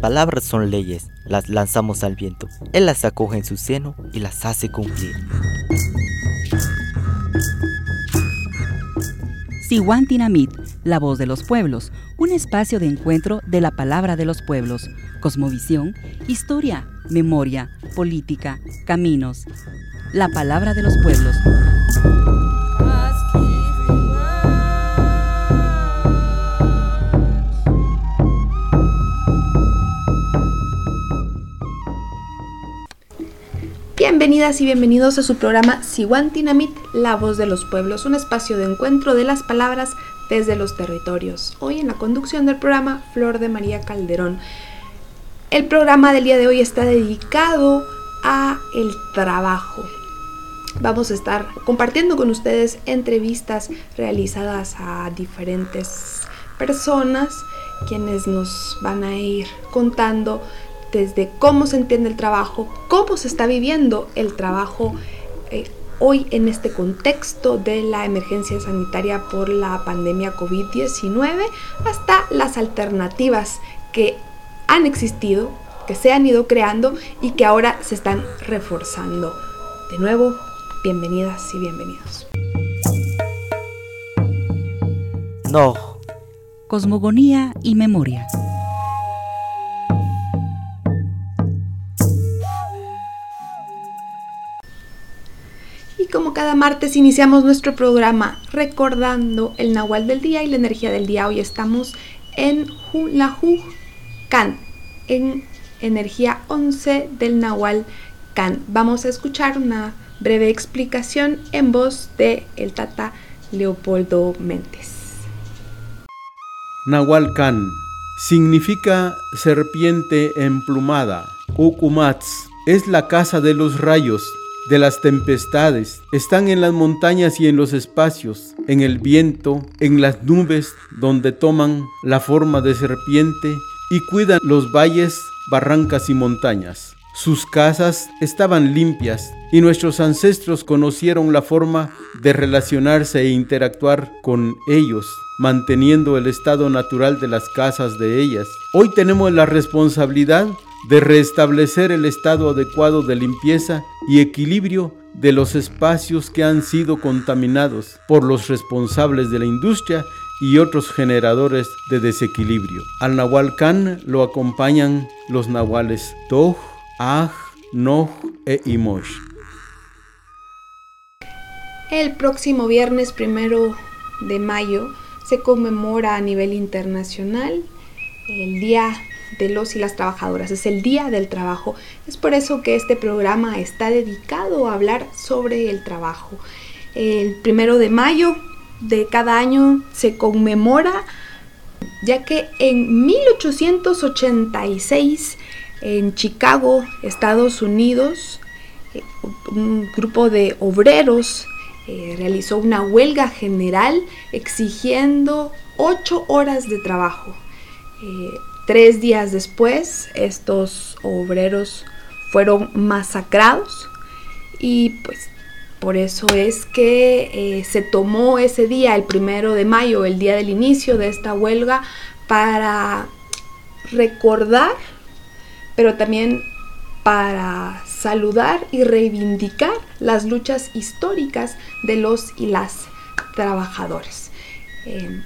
palabras son leyes, las lanzamos al viento. Él las acoge en su seno y las hace cumplir. Siwantinamit, la voz de los pueblos, un espacio de encuentro de la palabra de los pueblos, cosmovisión, historia, memoria, política, caminos. La palabra de los pueblos. Bienvenidas y bienvenidos a su programa Siwantinamit, la voz de los pueblos, un espacio de encuentro de las palabras desde los territorios. Hoy en la conducción del programa Flor de María Calderón. El programa del día de hoy está dedicado a el trabajo. Vamos a estar compartiendo con ustedes entrevistas realizadas a diferentes personas quienes nos van a ir contando desde cómo se entiende el trabajo, cómo se está viviendo el trabajo eh, hoy en este contexto de la emergencia sanitaria por la pandemia COVID-19, hasta las alternativas que han existido, que se han ido creando y que ahora se están reforzando. De nuevo, bienvenidas y bienvenidos. No. Cosmogonía y memoria. Cada martes iniciamos nuestro programa recordando el Nahual del día y la energía del día. Hoy estamos en la Kan, en energía 11 del Nahual Kan. Vamos a escuchar una breve explicación en voz de el Tata Leopoldo Méndez. Nahual Kan significa serpiente emplumada. Ukumats es la casa de los rayos de las tempestades. Están en las montañas y en los espacios, en el viento, en las nubes, donde toman la forma de serpiente y cuidan los valles, barrancas y montañas. Sus casas estaban limpias y nuestros ancestros conocieron la forma de relacionarse e interactuar con ellos, manteniendo el estado natural de las casas de ellas. Hoy tenemos la responsabilidad de restablecer el estado adecuado de limpieza y equilibrio de los espacios que han sido contaminados por los responsables de la industria y otros generadores de desequilibrio. Al Nahual Khan lo acompañan los nahuales Toj, Aj, Noj e Imosh. El próximo viernes primero de mayo se conmemora a nivel internacional el Día de los y las trabajadoras. Es el Día del Trabajo. Es por eso que este programa está dedicado a hablar sobre el trabajo. El primero de mayo de cada año se conmemora ya que en 1886 en Chicago, Estados Unidos, eh, un grupo de obreros eh, realizó una huelga general exigiendo ocho horas de trabajo. Eh, Tres días después, estos obreros fueron masacrados y pues por eso es que eh, se tomó ese día, el primero de mayo, el día del inicio de esta huelga, para recordar, pero también para saludar y reivindicar las luchas históricas de los y las trabajadores. Eh,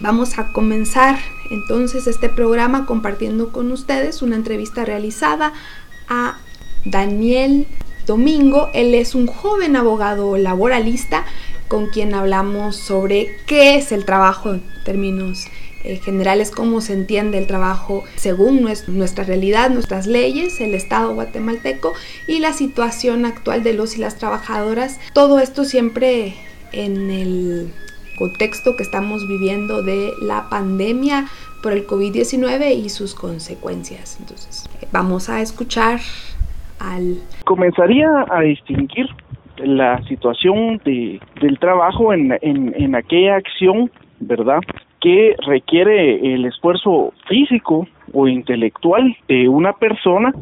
Vamos a comenzar entonces este programa compartiendo con ustedes una entrevista realizada a Daniel Domingo. Él es un joven abogado laboralista con quien hablamos sobre qué es el trabajo en términos eh, generales, cómo se entiende el trabajo según nuestra realidad, nuestras leyes, el Estado guatemalteco y la situación actual de los y las trabajadoras. Todo esto siempre en el contexto que estamos viviendo de la pandemia por el COVID-19 y sus consecuencias. Entonces, vamos a escuchar al... Comenzaría a distinguir la situación de, del trabajo en, en, en aquella acción, ¿verdad? que requiere el esfuerzo físico o intelectual de una persona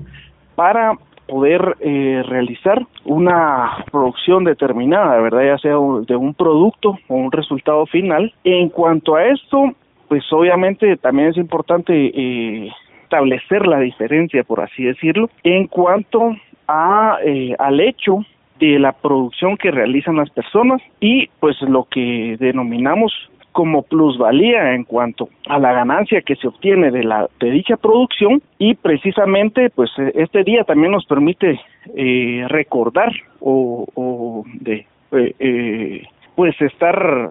para poder eh, realizar una producción determinada, ¿verdad? Ya sea de un producto o un resultado final. En cuanto a esto, pues obviamente también es importante eh, establecer la diferencia, por así decirlo, en cuanto a, eh, al hecho de la producción que realizan las personas y pues lo que denominamos como plusvalía en cuanto a la ganancia que se obtiene de la de dicha producción y precisamente pues este día también nos permite eh, recordar o, o de eh, eh, pues estar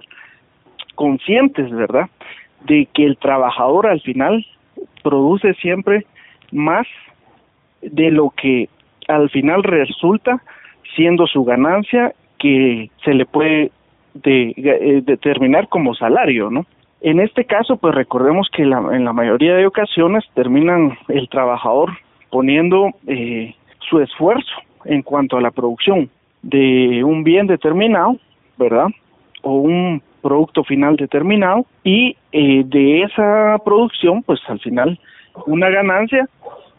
conscientes verdad de que el trabajador al final produce siempre más de lo que al final resulta siendo su ganancia que se le puede de, eh, determinar como salario, ¿no? En este caso, pues recordemos que la, en la mayoría de ocasiones terminan el trabajador poniendo eh, su esfuerzo en cuanto a la producción de un bien determinado, ¿verdad? O un producto final determinado y eh, de esa producción, pues al final una ganancia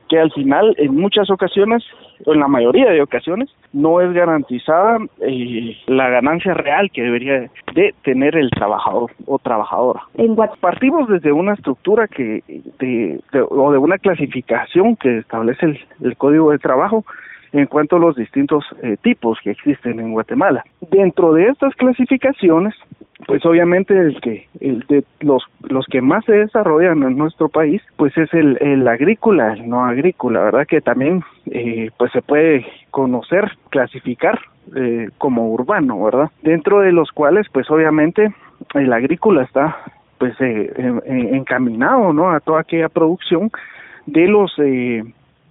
que al final en muchas ocasiones, o en la mayoría de ocasiones, no es garantizada eh, la ganancia real que debería de tener el trabajador o trabajadora. En Partimos desde una estructura que de, o de una clasificación que establece el, el Código de Trabajo en cuanto a los distintos eh, tipos que existen en Guatemala. Dentro de estas clasificaciones, pues obviamente el que el de los los que más se desarrollan en nuestro país pues es el, el agrícola el no agrícola verdad que también eh, pues se puede conocer clasificar eh, como urbano verdad dentro de los cuales pues obviamente el agrícola está pues eh, encaminado no a toda aquella producción de los eh,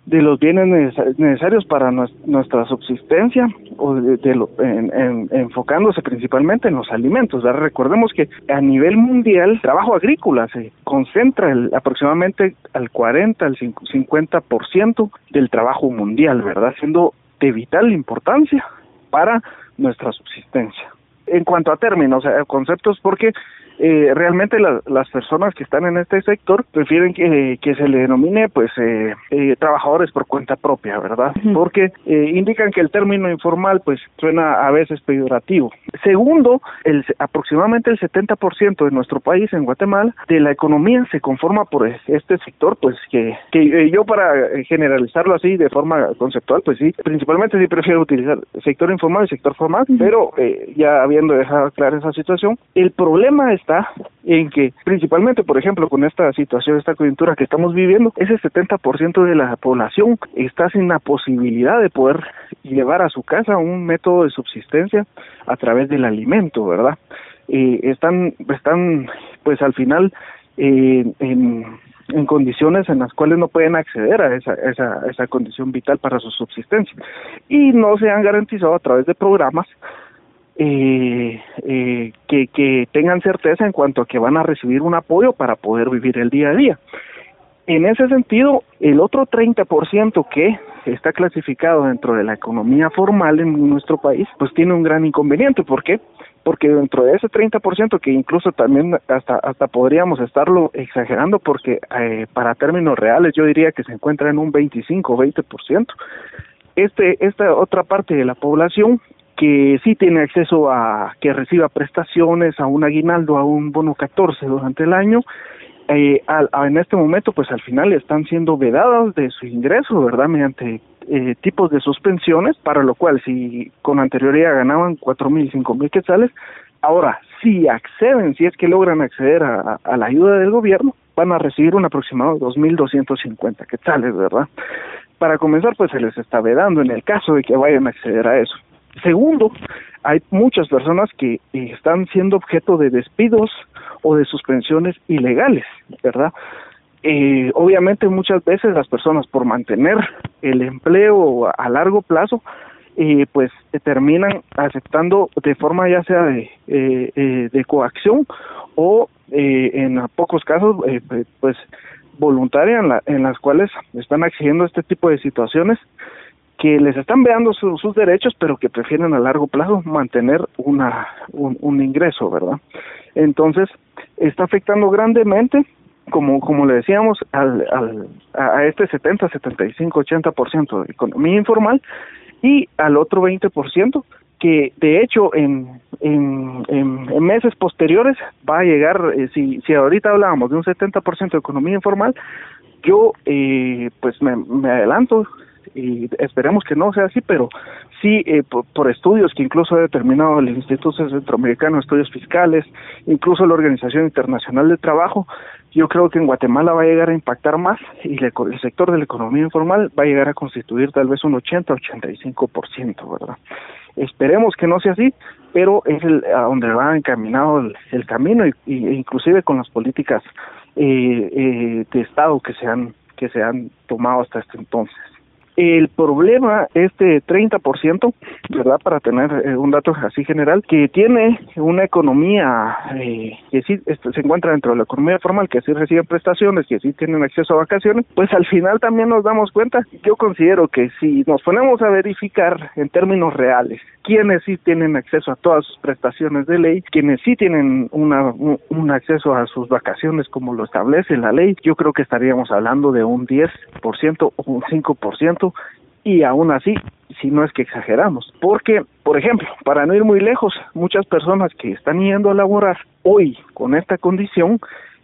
de los bienes necesarios para nuestra subsistencia o de, lo, en, enfocándose principalmente en los alimentos. Recordemos que a nivel mundial el trabajo agrícola se concentra el, aproximadamente al 40 al 50% del trabajo mundial, ¿verdad? Siendo de vital importancia para nuestra subsistencia. En cuanto a términos, conceptos, porque eh, realmente las personas que están en este sector prefieren que, que se le denomine pues eh, eh, trabajadores por cuenta propia, ¿verdad? Porque eh, indican que el término informal pues suena a veces peyorativo. Segundo, el, aproximadamente el 70% de nuestro país en Guatemala de la economía se conforma por este sector pues que, que yo para generalizarlo así de forma conceptual pues sí, principalmente sí prefiero utilizar sector informal y sector formal, pero ya habiendo dejado clara esa situación, el problema está en que principalmente, por ejemplo, con esta situación, esta coyuntura que estamos viviendo, ese 70% de la población está sin la posibilidad de poder llevar a su casa un método de subsistencia a través del alimento, ¿verdad? Eh, están, están, pues al final, eh, en, en condiciones en las cuales no pueden acceder a esa, esa, esa condición vital para su subsistencia y no se han garantizado a través de programas eh, eh, que, que tengan certeza en cuanto a que van a recibir un apoyo para poder vivir el día a día. En ese sentido, el otro 30% que está clasificado dentro de la economía formal en nuestro país, pues tiene un gran inconveniente. ¿Por qué? Porque dentro de ese 30%, que incluso también hasta, hasta podríamos estarlo exagerando, porque eh, para términos reales yo diría que se encuentra en un 25 o 20%, este, esta otra parte de la población que sí tiene acceso a que reciba prestaciones, a un aguinaldo, a un bono 14 durante el año, eh, en este momento pues al final están siendo vedadas de su ingreso, ¿verdad? Mediante eh, tipos de suspensiones, para lo cual si con anterioridad ganaban cuatro mil, cinco mil quetzales, ahora si acceden, si es que logran acceder a, a la ayuda del gobierno, van a recibir un aproximado de dos mil doscientos cincuenta quetzales, ¿verdad? Para comenzar, pues se les está vedando en el caso de que vayan a acceder a eso. Segundo, hay muchas personas que eh, están siendo objeto de despidos o de suspensiones ilegales, ¿verdad? Eh, obviamente muchas veces las personas por mantener el empleo a largo plazo, eh, pues terminan aceptando de forma ya sea de, eh, coacción o en pocos casos pues voluntaria en, la, en las cuales están exigiendo este tipo de situaciones que les están veando sus derechos, pero que prefieren a largo plazo mantener una, un, ingreso, ¿verdad? Entonces, está afectando grandemente, como, como le decíamos, al, al, a este 70, 75, 80% de economía informal y al otro 20% que de hecho en, en, meses posteriores va a llegar, eh, si, si ahorita hablábamos de un 70% de economía informal, Yo, eh, pues me adelanto y esperemos que no sea así, pero sí eh, por, estudios que incluso ha determinado el Instituto Centroamericano de Estudios Fiscales, incluso la Organización Internacional de Trabajo, yo creo que en Guatemala va a llegar a impactar más y el sector de la economía informal va a llegar a constituir tal vez un 80-85%, ¿verdad? Esperemos que no sea así, pero es el, a donde va encaminado el, camino y, inclusive con las políticas eh, eh, de Estado que se han que se han tomado hasta este entonces. El problema, este 30%, ¿verdad? Para tener eh, un dato así general, que tiene una economía eh, que sí se encuentra dentro de la economía formal, que sí reciben prestaciones, que sí tienen acceso a vacaciones, pues al final también nos damos cuenta, yo considero que si nos ponemos a verificar en términos reales quienes sí tienen acceso a todas sus prestaciones de ley, quienes sí tienen una, un, acceso a sus vacaciones como lo establece la ley, yo creo que estaríamos hablando de un 10% o un 5% y aún así, si no es que exageramos, porque, por ejemplo, para no ir muy lejos, muchas personas que están yendo a laborar hoy con esta condición,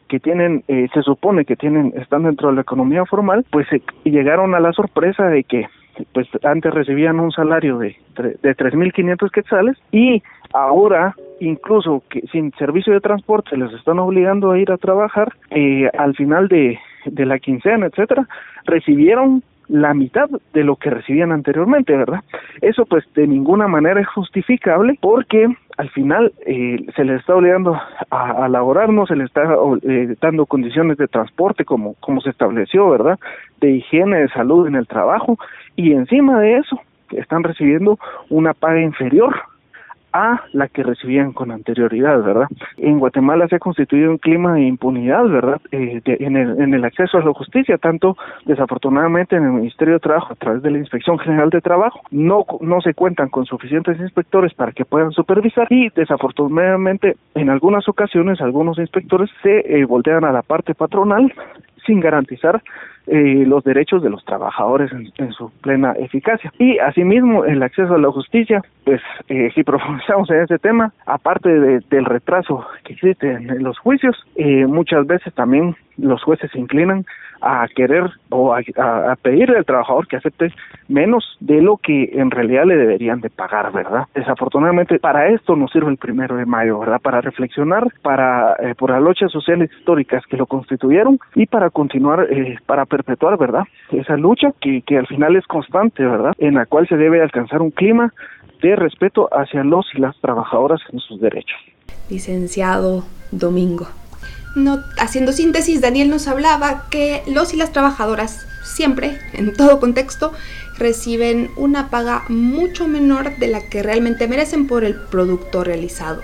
que tienen, eh, se supone que tienen, están dentro de la economía formal, pues llegaron a la sorpresa de que pues antes recibían un salario de, de 3.500 quetzales y ahora incluso que sin servicio de transporte les están obligando a ir a trabajar eh, al final de, de la quincena, etcétera, recibieron la mitad de lo que recibían anteriormente, ¿verdad? Eso pues de ninguna manera es justificable porque al final eh, se les está obligando a, a laborar, no se les está eh, dando condiciones de transporte como, como se estableció, ¿verdad? De higiene, de salud en el trabajo y encima de eso están recibiendo una paga inferior a la que recibían con anterioridad, ¿verdad? En Guatemala se ha constituido un clima de impunidad, ¿verdad? Eh, en, el, en el acceso a la justicia, tanto desafortunadamente en el Ministerio de Trabajo, a través de la Inspección General de Trabajo, no, no se cuentan con suficientes inspectores para que puedan supervisar y desafortunadamente en algunas ocasiones algunos inspectores se eh, voltean a la parte patronal sin garantizar eh, los derechos de los trabajadores en, su plena eficacia. Y asimismo, el acceso a la justicia, pues eh, si profundizamos en ese tema, aparte del retraso que existe en los juicios, eh, muchas veces también los jueces se inclinan a querer o a, pedirle al trabajador que acepte menos de lo que en realidad le deberían de pagar, ¿verdad? Desafortunadamente para esto nos sirve el primero de mayo, ¿verdad? Para reflexionar, para eh, por las luchas sociales históricas que lo constituyeron y para continuar, eh, para perpetuar, ¿verdad? Esa lucha que, que al final es constante, ¿verdad? En la cual se debe alcanzar un clima de respeto hacia los y las trabajadoras en sus derechos. Licenciado Domingo. Haciendo síntesis, Daniel nos hablaba que los y las trabajadoras siempre, en todo contexto, reciben una paga mucho menor de la que realmente merecen por el producto realizado,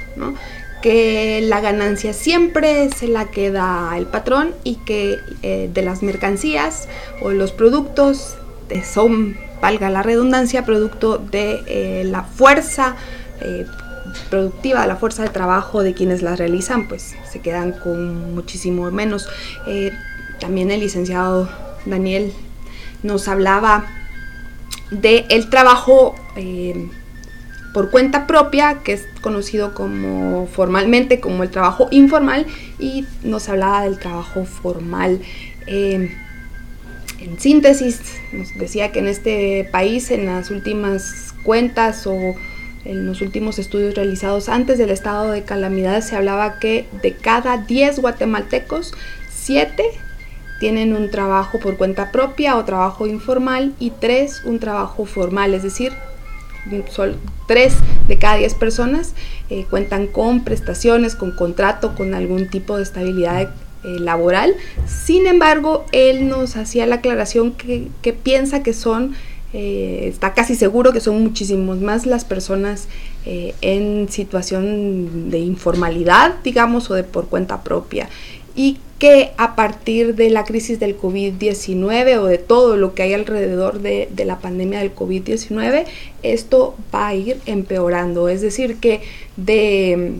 que la ganancia siempre se la queda el patrón y que eh, de las mercancías o los productos son, valga la redundancia, producto de eh, la fuerza eh, productiva, la fuerza de trabajo de quienes las realizan, pues se quedan con muchísimo menos. Eh, también el licenciado Daniel nos hablaba de el trabajo eh, por cuenta propia, que es conocido como formalmente como el trabajo informal, y nos hablaba del trabajo formal. Eh, en síntesis, nos decía que en este país, en las últimas cuentas o en los últimos estudios realizados antes del estado de calamidad se hablaba que de cada 10 guatemaltecos, 7 tienen un trabajo por cuenta propia o trabajo informal y 3 un trabajo formal, es decir, sol, 3 de cada 10 personas eh, cuentan con prestaciones, con contrato, con algún tipo de estabilidad eh, laboral. Sin embargo, él nos hacía la aclaración que piensa que son eh, está casi seguro que son muchísimos más las personas eh, en situación de informalidad, digamos, o de por cuenta propia. Y que a partir de la crisis del COVID-19 o de todo lo que hay alrededor de, la pandemia del COVID-19, esto va a ir empeorando. Es decir, que de,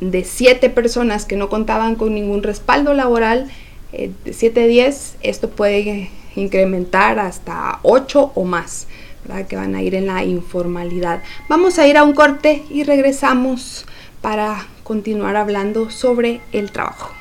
de siete personas que no contaban con ningún respaldo laboral, eh, de 7 a 10, esto puede incrementar hasta 8 o más, que van a ir en la informalidad. Vamos a ir a un corte y regresamos para continuar hablando sobre el trabajo.